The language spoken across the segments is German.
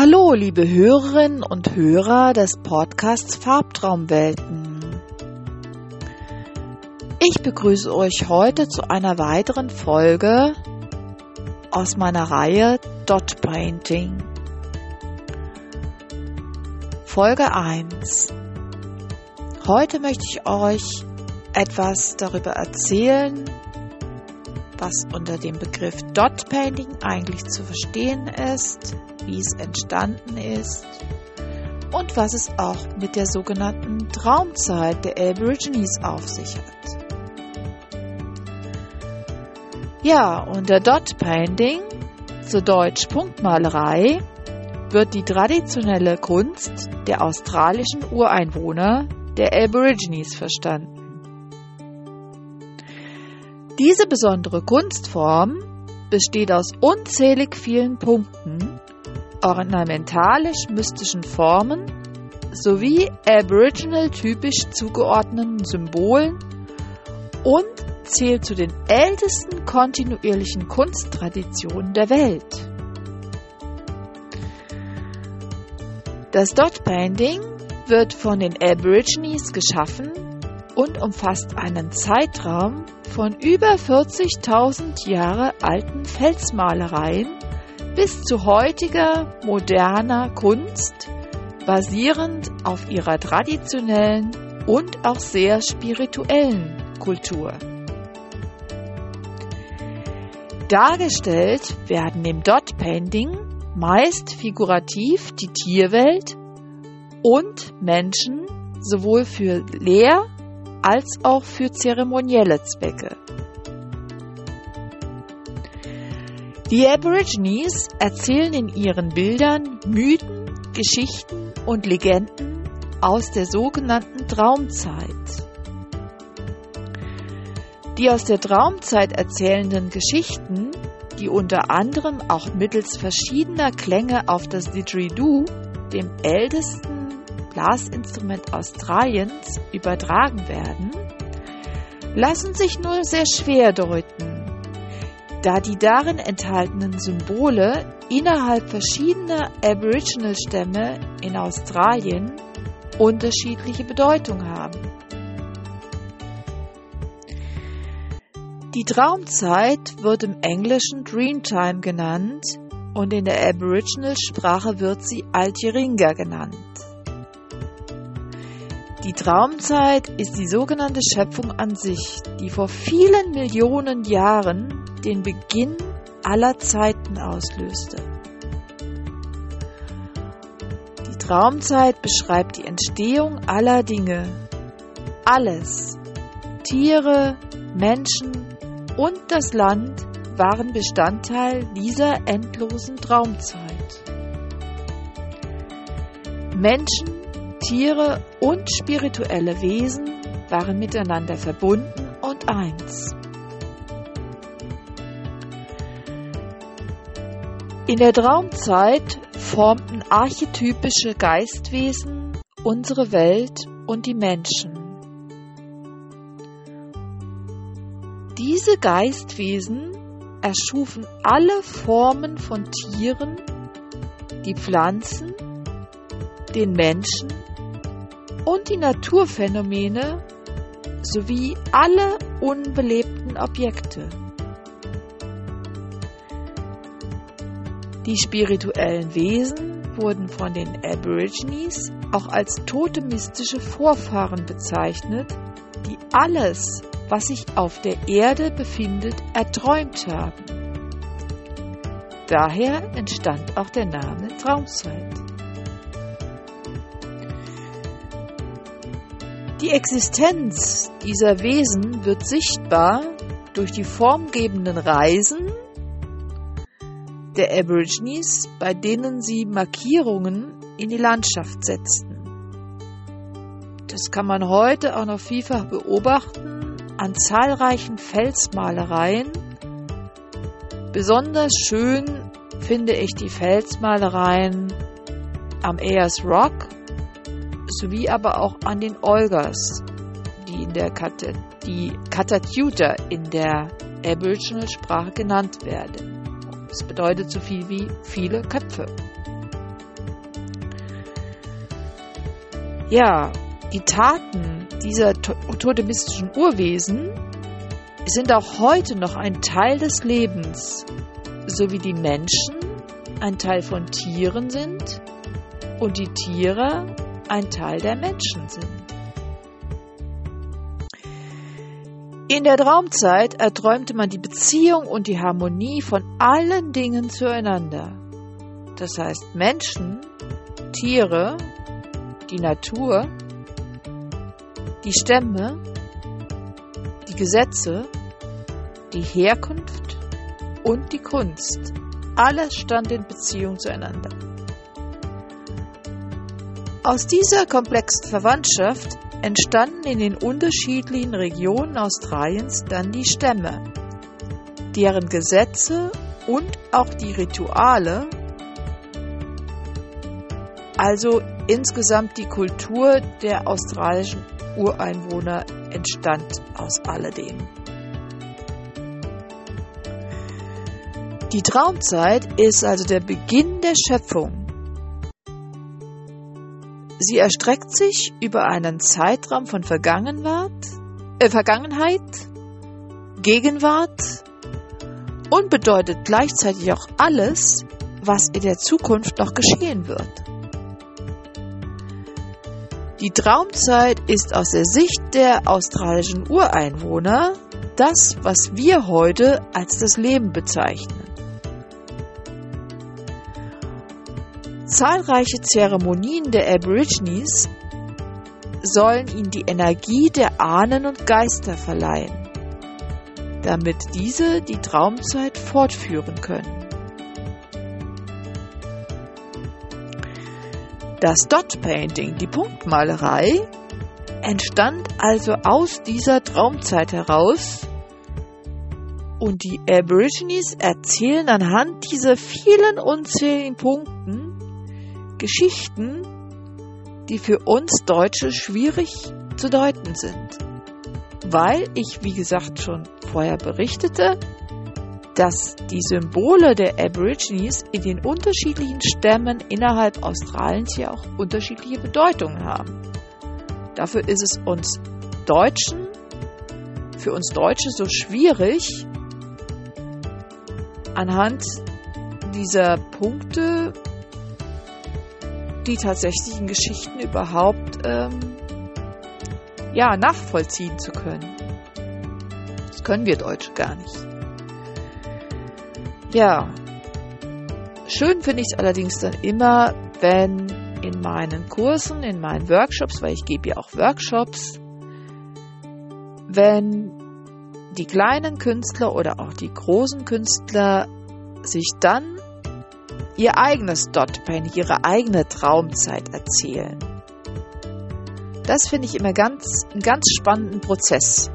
Hallo, liebe Hörerinnen und Hörer des Podcasts Farbtraumwelten. Ich begrüße euch heute zu einer weiteren Folge aus meiner Reihe Dot Painting. Folge 1. Heute möchte ich euch etwas darüber erzählen, was unter dem Begriff Dot Painting eigentlich zu verstehen ist, wie es entstanden ist und was es auch mit der sogenannten Traumzeit der Aborigines auf sich hat. Ja, unter Dot Painting, zu Deutsch Punktmalerei, wird die traditionelle Kunst der australischen Ureinwohner, der Aborigines, verstanden. Diese besondere Kunstform besteht aus unzählig vielen Punkten, ornamentalisch-mystischen Formen sowie aboriginal-typisch zugeordneten Symbolen und zählt zu den ältesten kontinuierlichen Kunsttraditionen der Welt. Das Dot Painting wird von den Aborigines geschaffen und umfasst einen Zeitraum von über 40.000 Jahre alten Felsmalereien bis zu heutiger moderner Kunst, basierend auf ihrer traditionellen und auch sehr spirituellen Kultur. Dargestellt werden im Dot Painting meist figurativ die Tierwelt und Menschen sowohl für Lehr- als auch für zeremonielle Zwecke. Die Aborigines erzählen in ihren Bildern Mythen, Geschichten und Legenden aus der sogenannten Traumzeit. Die aus der Traumzeit erzählenden Geschichten, die unter anderem auch mittels verschiedener Klänge auf das Didgeridoo, dem ältesten Blasinstrument Australiens, übertragen werden, lassen sich nur sehr schwer deuten, da die darin enthaltenen Symbole innerhalb verschiedener Aboriginal-Stämme in Australien unterschiedliche Bedeutung haben. Die Traumzeit wird im Englischen Dreamtime genannt und in der Aboriginal-Sprache wird sie Altiringa genannt. Die Traumzeit ist die sogenannte Schöpfung an sich, die vor vielen Millionen Jahren den Beginn aller Zeiten auslöste. Die Traumzeit beschreibt die Entstehung aller Dinge. Alles, Tiere, Menschen und das Land waren Bestandteil dieser endlosen Traumzeit. Menschen, Tiere und spirituelle Wesen waren miteinander verbunden und eins. In der Traumzeit formten archetypische Geistwesen unsere Welt und die Menschen. Diese Geistwesen erschufen alle Formen von Tieren, die Pflanzen, den Menschen und die Naturphänomene sowie alle unbelebten Objekte. Die spirituellen Wesen wurden von den Aborigines auch als totemistische Vorfahren bezeichnet, die alles, was sich auf der Erde befindet, erträumt haben. Daher entstand auch der Name Traumzeit. Die Existenz dieser Wesen wird sichtbar durch die formgebenden Reisen der Aborigines, bei denen sie Markierungen in die Landschaft setzten. Das kann man heute auch noch vielfach beobachten an zahlreichen Felsmalereien. Besonders schön finde ich die Felsmalereien am Ayers Rock sowie aber auch an den Olgas, die in der Kat die Katatuta in der Aboriginal Sprache genannt werden. Das bedeutet so viel wie viele Köpfe. Ja, die Taten dieser totemistischen Urwesen sind auch heute noch ein Teil des Lebens, so wie die Menschen ein Teil von Tieren sind und die Tiere ein Teil der Menschen sind. In der Traumzeit erträumte man die Beziehung und die Harmonie von allen Dingen zueinander. Das heißt Menschen, Tiere, die Natur, die Stämme, die Gesetze, die Herkunft und die Kunst. Alles stand in Beziehung zueinander. Aus dieser komplexen Verwandtschaft entstanden in den unterschiedlichen Regionen Australiens dann die Stämme, deren Gesetze und auch die Rituale, also insgesamt die Kultur der australischen Ureinwohner entstand aus alledem. Die Traumzeit ist also der Beginn der Schöpfung. Sie erstreckt sich über einen Zeitraum von Vergangenheit, äh, Vergangenheit, Gegenwart und bedeutet gleichzeitig auch alles, was in der Zukunft noch geschehen wird. Die Traumzeit ist aus der Sicht der australischen Ureinwohner das, was wir heute als das Leben bezeichnen. Zahlreiche Zeremonien der Aborigines sollen ihnen die Energie der Ahnen und Geister verleihen, damit diese die Traumzeit fortführen können. Das Dot Painting, die Punktmalerei, entstand also aus dieser Traumzeit heraus und die Aborigines erzählen anhand dieser vielen unzähligen Punkten Geschichten, die für uns Deutsche schwierig zu deuten sind. Weil ich, wie gesagt, schon vorher berichtete, dass die Symbole der Aborigines in den unterschiedlichen Stämmen innerhalb Australiens ja auch unterschiedliche Bedeutungen haben. Dafür ist es uns Deutschen, für uns Deutsche so schwierig, anhand dieser Punkte die tatsächlichen Geschichten überhaupt ähm, ja, nachvollziehen zu können. Das können wir Deutsche gar nicht. Ja, schön finde ich es allerdings dann immer, wenn in meinen Kursen, in meinen Workshops, weil ich gebe ja auch Workshops, wenn die kleinen Künstler oder auch die großen Künstler sich dann ihr eigenes Dotpain, ihre eigene Traumzeit erzählen. Das finde ich immer ganz, einen ganz spannenden Prozess.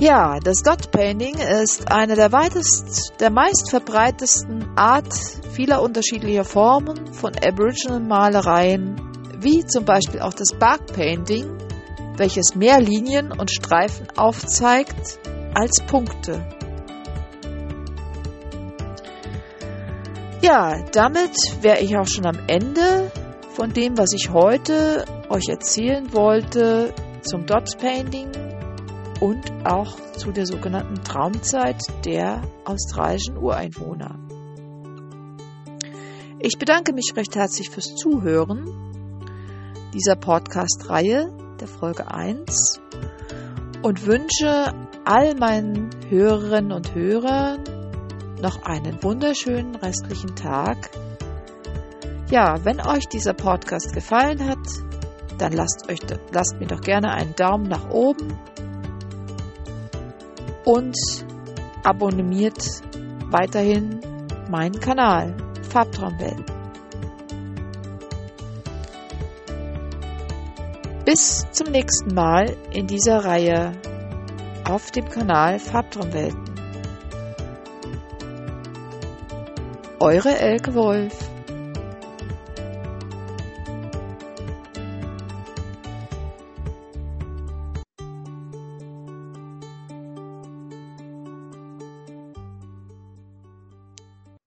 Ja, das Dot Painting ist eine der weitest, der meistverbreitesten Art vieler unterschiedlicher Formen von Aboriginal Malereien, wie zum Beispiel auch das Bark Painting, welches mehr Linien und Streifen aufzeigt als Punkte. Ja, damit wäre ich auch schon am Ende von dem, was ich heute euch erzählen wollte zum Dot Painting und auch zu der sogenannten Traumzeit der australischen Ureinwohner. Ich bedanke mich recht herzlich fürs Zuhören dieser Podcast-Reihe der Folge 1 und wünsche all meinen Hörerinnen und Hörern noch einen wunderschönen restlichen Tag. Ja, wenn euch dieser Podcast gefallen hat, dann lasst, euch, lasst mir doch gerne einen Daumen nach oben und abonniert weiterhin meinen Kanal Farbtraumwelt. Bis zum nächsten Mal in dieser Reihe auf dem Kanal Farbtraumwelten. Eure Elke Wolf.